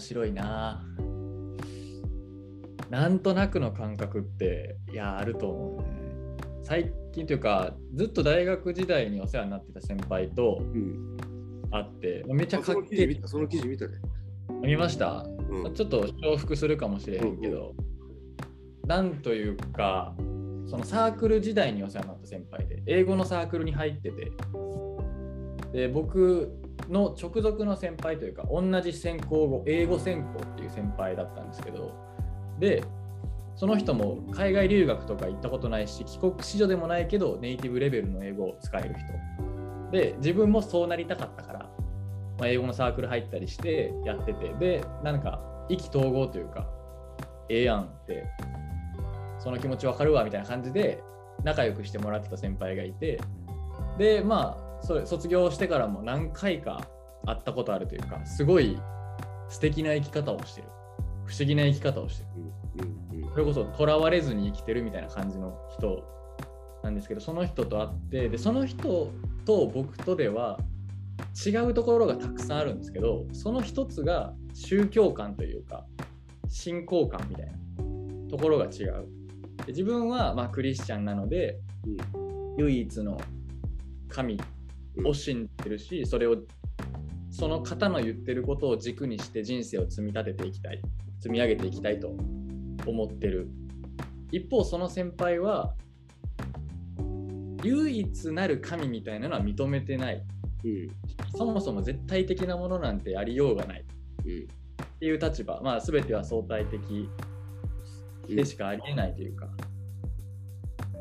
白いな。なんとなくの感覚って、いや、あると思うね。最近というか、ずっと大学時代にお世話になってた先輩とうん。会って、めっちゃあかっけえその記事見。た、ね。見ました？うん。ちょっと重複するかもしれへんけど、なんというか、そのサークル時代にお世話になった先輩で、英語のサークルに入ってて、で、僕の直属の先輩というか、同じ専攻語、英語専攻っていう先輩だったんですけど、で、その人も海外留学とか行ったことないし、帰国子女でもないけど、ネイティブレベルの英語を使える人。で、自分もそうなりたかったから、まあ、英語のサークル入ったりしてやってて、で、なんか意気投合というか、ええやんって、その気持ちわかるわみたいな感じで仲良くしてもらってた先輩がいて、で、まあ、それ卒業してからも何回か会ったことあるというか、すごい素敵な生き方をしてる。不思議な生き方をしてる。それこそ囚われずに生きてるみたいな感じの人なんですけどその人と会ってでその人と僕とでは違うところがたくさんあるんですけどその一つが宗教観というか信仰観みたいなところが違うで自分はまあクリスチャンなので唯一の神を信じてるしそれをその方の言ってることを軸にして人生を積み立てていきたい。積み上げていきたいと思ってる。一方その先輩は唯一なる神みたいなのは認めてない。うん。そもそも絶対的なものなんてありようがない。うん。っていう立場。まあ全ては相対的でしかありえないというか、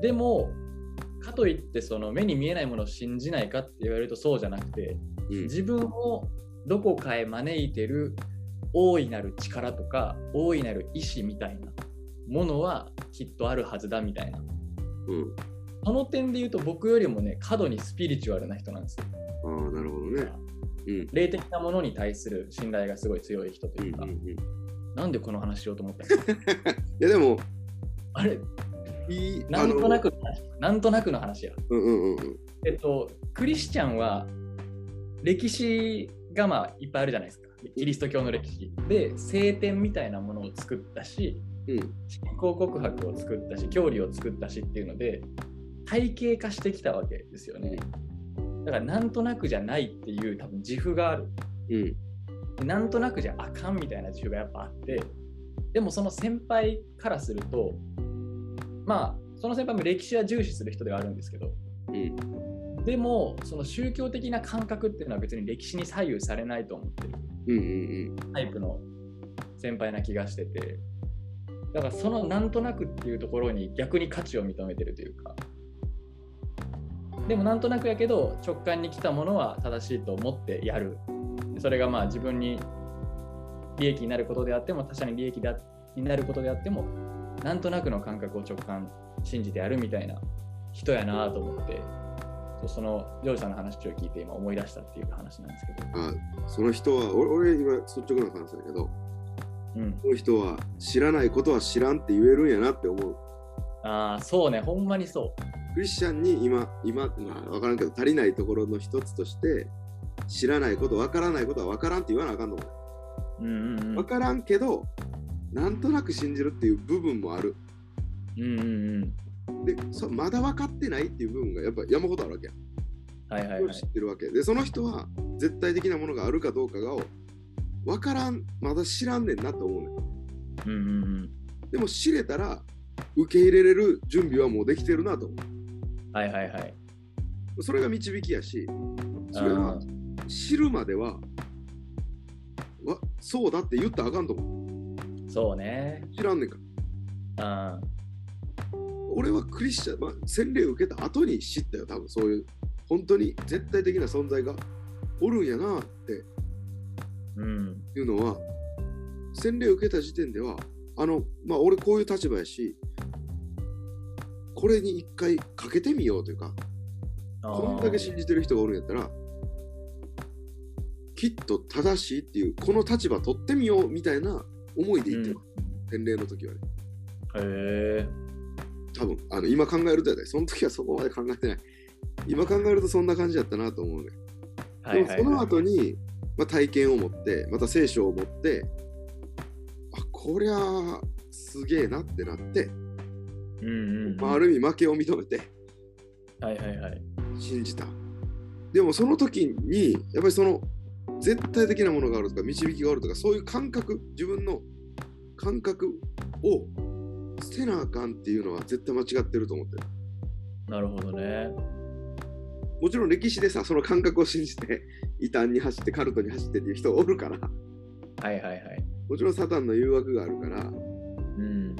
でもかといってその目に見えないものを信じないかって言われるとそうじゃなくてうん。自分をどこかへ招いてる大いなる力とか大いなる意志みたいなものはきっとあるはずだみたいな。うん。その点で言うと僕よりもね過度にスピリチュアルな人なんですよ。ああなるほどね。うん。霊的なものに対する信頼がすごい強い人とうんいうか、うんうんいなんでこの話しようと思ったんですかやでもあれ？いいなんとなあくなんとなくの話やのうんうんうんうん。えっとクリスチャンは歴史がまあいっぱいあるじゃないですか。キリスト教の歴史。で聖典みたいなものを作ったしうん。信仰告白を作ったし教理を作ったしっていうので体系化してきたわけですよね。だからなんとなくじゃないっていう多分自負がある。うん。なんとなくじゃあかんみたいな自負がやっぱあってでもその先輩からするとまあその先輩も歴史は重視する人ではあるんですけど。うん。でもその宗教的な感覚っていうのは別に歴史に左右されないと思ってる。タイプの先輩な気がしてて。だからそのなんとなくっていうところに逆に価値を認めてるというか。でもなんとなくやけど直感に来たものは正しいと思ってやる。それがまあ自分に利益になることであっても他者に利益だになることであってもなんとなくの感覚を直感信じてやるみたいな人やなと思ってそうそのジョージさんの話を聞いて今思い出したっていう話なんですけど、あその人は俺俺今率直な話だけどうん、この人は知らないことは知らんって言えるんやなって思う。ああそうね。ほんまにそクリスチャンに今今まあ分からんけど足りないところの一つとして知らないこと分からないことは分からんって言わなあかんのう。うんうんうん。分からんけどなんとなく信じるっていう部分もある。うんうんうん。でそまだ分かってないっていう部分がやっぱ山ほどあるわけ。やはいはいはい。知ってるわけ。でその人は絶対的なものがあるかどうかが分からん。まだ知らんねんなと思うねん。うんうんうん。でも知れたら受け入れれる準備はもうできてるなと思はいはいはい。うそれが導きやしそれは知るまではわそうだって言ったらあかんと思うそうね。知らんねんか。俺はクリスチャン、まあ、洗礼を受けた後に知ったよ多分そういう。本当に絶対的な存在がおるんやなって。うん。いうのは洗礼を受けた時点ではあのまあ俺こういう立場やしこれに一回かけてみようというかこんだけ信じてる人がおるんやったらきっと正しいっていうこの立場取ってみようみたいな思いでいってる、洗礼の時はねへえ。多分あの今考えるとやでその時はそこまで考えてない今考えるとそんな感じやったなと思うね、その後に、まあ、体験を持ってまた聖書を持ってこりゃすげえなってなって、うんうんうん。まあ、ある意味負けを認めてはいはいはい。信じた。でもその時に、やっぱりその絶対的なものがあるとか、導きがあるとか、そういう感覚、自分の感覚を捨てなあかんっていうのは絶対間違ってると思ってる。なるほどね。もちろん歴史でさ、その感覚を信じて、異端に走って、カルトに走ってっていう人おるから、はいはいはい。もちろんサタンの誘惑があるから、うん。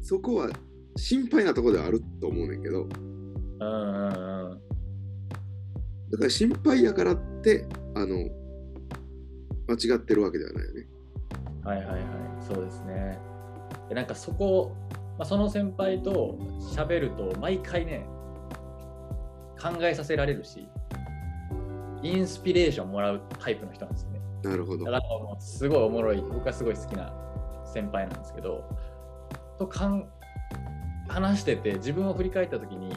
そこは心配なところではあると思うねんけど、うんうんうん。だから心配やからって、あの、間違ってるわけではないよね。はいはいはい。そうですね。でなんかそこ、まあ、その先輩と喋ると毎回ね、考えさせられるし、インスピレーションもらうタイプの人なんですよね。なるほどだ。からもうすごいおもろい、僕はすごい好きな先輩なんですけど、とかん話してて自分を振り返った時に、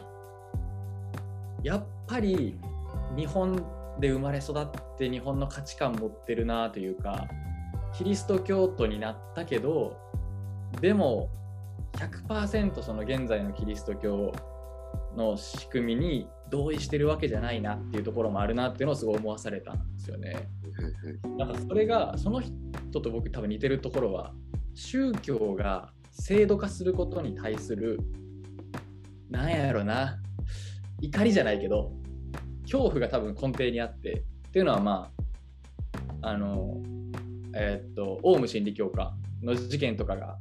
やっぱり日本で生まれ育って日本の価値観持ってるなというか、キリスト教徒になったけど、でも100%その現在のキリスト教の仕組みに同意してるわけじゃないなっていうところもあるなっていうのをすごい思わされたんですよね。はいはい。なんかそれがその人と僕多分似てるところは宗教が制度化することに対するなんやろな怒りじゃないけど恐怖が多分根底にあってっていうのはまああのえーっとオウム真理教科の事件とかが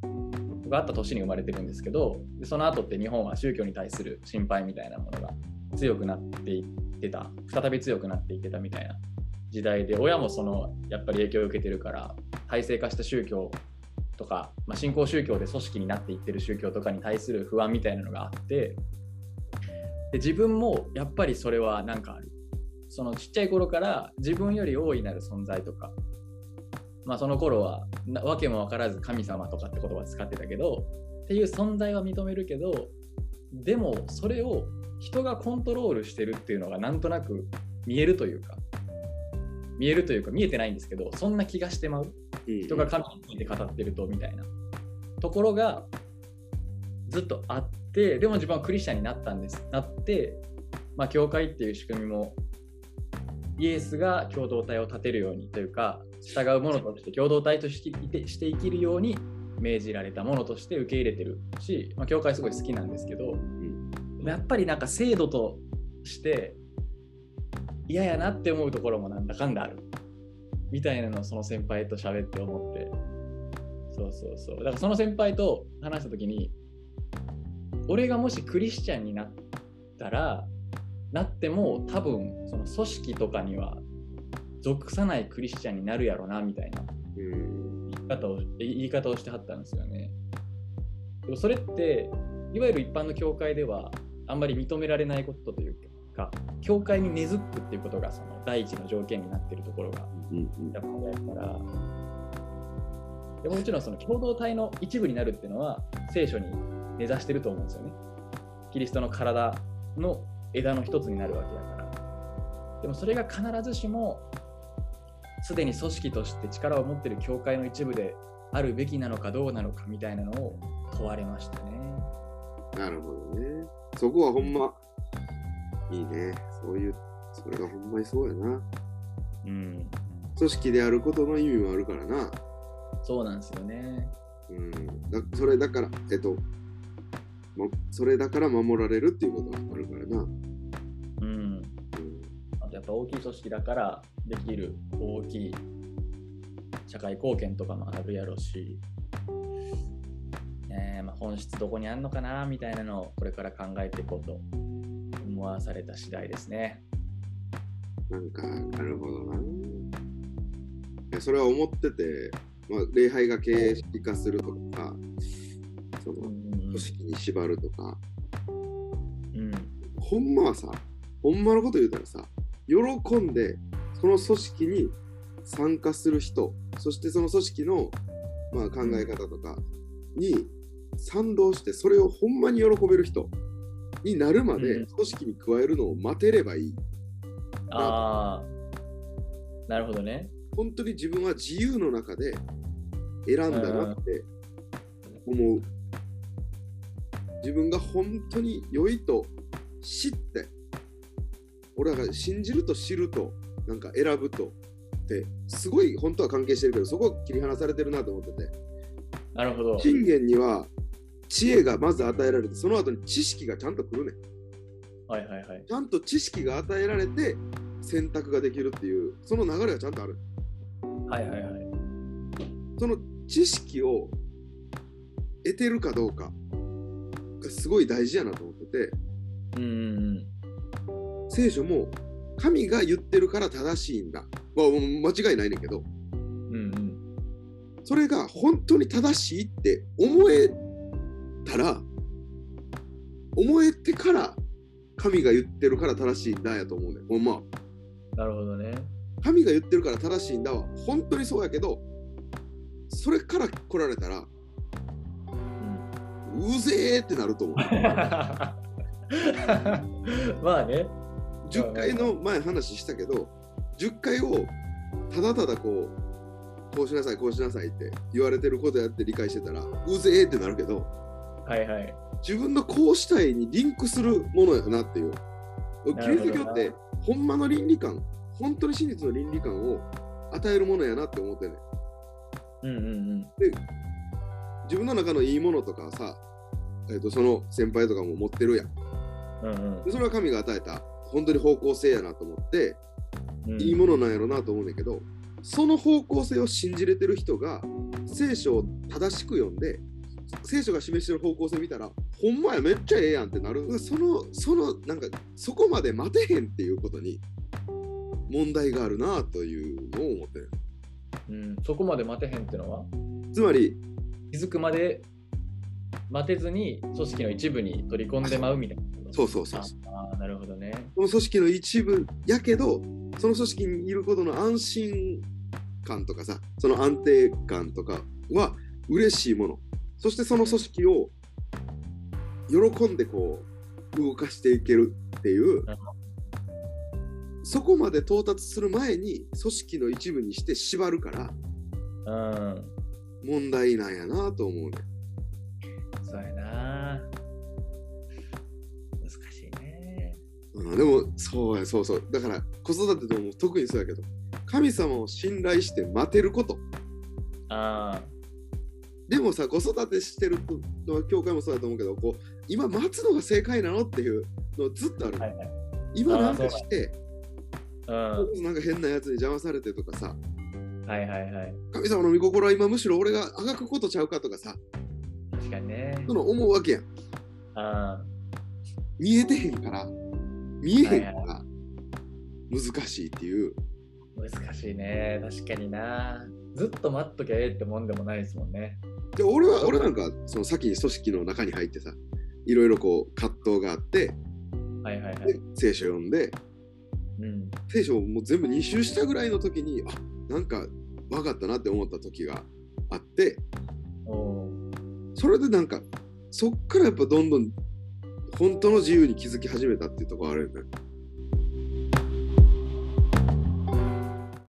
があった年に生まれてるんですけどでその後って日本は宗教に対する心配みたいなものが強くなっていってた再び強くなっていってたみたいな時代で親もそのやっぱり影響を受けてるから体制化した宗教とか、まあ、新興宗教で組織になっていってる宗教とかに対する不安みたいなのがあってで自分もやっぱりそれはなんかある。そのちっちゃい頃から自分より大いなる存在とか。まあその頃はなわけも分からず神様とかって言葉使ってたけどっていう存在は認めるけどでもそれを人がコントロールしてるっていうのがなんとなく見えるというか。見えるというか見えてないんですけどそんな気がしてまう。人が神について語ってるとみたいな。ところがずっとあってでも自分はクリスチャンになったんです。なって、まあ、教会っていう仕組みもイエスが共同体を立てるようにというか従うものとして共同体としてして生きるように命じられたものとして受け入れてるし、まあ、教会すごい好きなんですけどやっぱりなんか制度として嫌やなって思うところもなんだかんだある。みたいなのをその先輩と喋って思って。そうそうそう。だからその先輩と話した時に俺がもしクリスチャンになったらなっても多分その組織とかには属さないクリスチャンになるやろなみたいなうん言い方を言い方をしてはったんですよね。でもそれっていわゆる一般の教会ではあんまり認められないことというか教会に根付くっていうことがその第一の条件になっているところがやっぱりあるからでももちろんその共同体の一部になるっていうのは聖書に根ざしてると思うんですよね。キリストの体の枝の一つになるわけだから。でもそれが必ずしもすでに組織として力を持っている教会の一部であるべきなのかどうなのかみたいなのを問われましたね。なるほどね。そこはほんま、いいね。そういう、それがほんまにそうやな。うん、組織であることの意味もあるからな。そうなんですよね。うん。だそれだから、えっと、ま、それだから守られるっていうことがあるからな。うん。うんあとやっぱ大きい組織だからできる大きい社会貢献とかもあるやろし、ねえまあ、本質どこにあんのかなみたいなのをこれから考えていこうと思わされた次第ですね。なんか、なるほどな。それは思ってて、まあ、礼拝が形式化するとか、組織に縛るとか、うんほんまはさ、ほんまのこと言うたらさ、喜んでその組織に参加する人、そしてその組織の、まあ、考え方とかに賛同して、それをほんまに喜べる人になるまでうん組織に加えるのを待てればいい。ああ、なるほどね。本当に自分は自由の中で選んだなって思う。自分が本当に良いと知って、俺らが信じると知ると、なんか選ぶとって、すごい本当は関係してるけど、そこは切り離されてるなと思ってて、なるほど。信玄には知恵がまず与えられて、その後に知識がちゃんと来るねん。はいはいはい。ちゃんと知識が与えられて選択ができるっていう、その流れがちゃんとある。はいはいはい。その知識を得てるかどうかがすごい大事やなと思ってて、うんうん聖書も神が言ってるから正しいんだ。まあ、間違いないねんけど、うん。それが本当に正しいって思えたら、思えてから神が言ってるから正しいんだやと思うねん。ほんま。なるほどね。神が言ってるから正しいんだは本当にそうやけど、それから来られたら、うぜーってなると思う。まあね。10回の前話したけど10回をただただこうこうしなさいこうしなさいって言われてることやって理解してたらうぜえってなるけどはいはい。自分のこうしたいにリンクするものやなっていうキリスト教ってほんまの倫理観本当に真実の倫理観を与えるものやなって思ってねうんうんうん。自分の中のいいものとかさ、えー、とその先輩とかも持ってるやん。うんでそれは神が与えた本当に方向性やなと思ってうん。いいものなんやろなと思うんだけど、その方向性を信じれてる人が聖書を正しく読んで聖書が示してる方向性見たらほんまやめっちゃええやんってなる。そのそのなんかそこまで待てへんっていうことに問題があるなというのを思ってる。うん、そこまで待てへんってのは？つまり気づくまで待てずに組織の一部に取り込んでまうみたいな。そうそうそうああ、なるほどね。この組織の一部やけどその組織にいることの安心感とかさその安定感とかは嬉しいものそしてその組織を喜んでこう動かしていけるっていうそこまで到達する前に組織の一部にして縛るからうん。問題なんやなと思うねそうやな。難しいね。うん、でもそうやそうそうだから子育てでも特にそうやけど神様を信頼して待てることあでもさ子育てしてるのは教会もそうだと思うけどこう今待つのが正解なのっていうのずっとある、あ、はいはい。今なんかしてうん。なんか変なやつに邪魔されてとかさはいはいはい。神様の御心は今むしろ俺があがくことちゃうかとかさ確かにねそ。の思うわけやんあ見えてへんから見えへんかはいら難しいっていう難しいね。確かにな。ずっと待っときゃええってもんでもないですもんね。で俺は俺なんかその先に組織の中に入ってさいろいろこう葛藤があってはいはいはいで。聖書読んでうん。聖書をもう全部2周したぐらいの時にあなんか分かったなって思った時があっておそれでなんかそっからやっぱどんどん本当の自由に気づき始めたっていうところあるよね。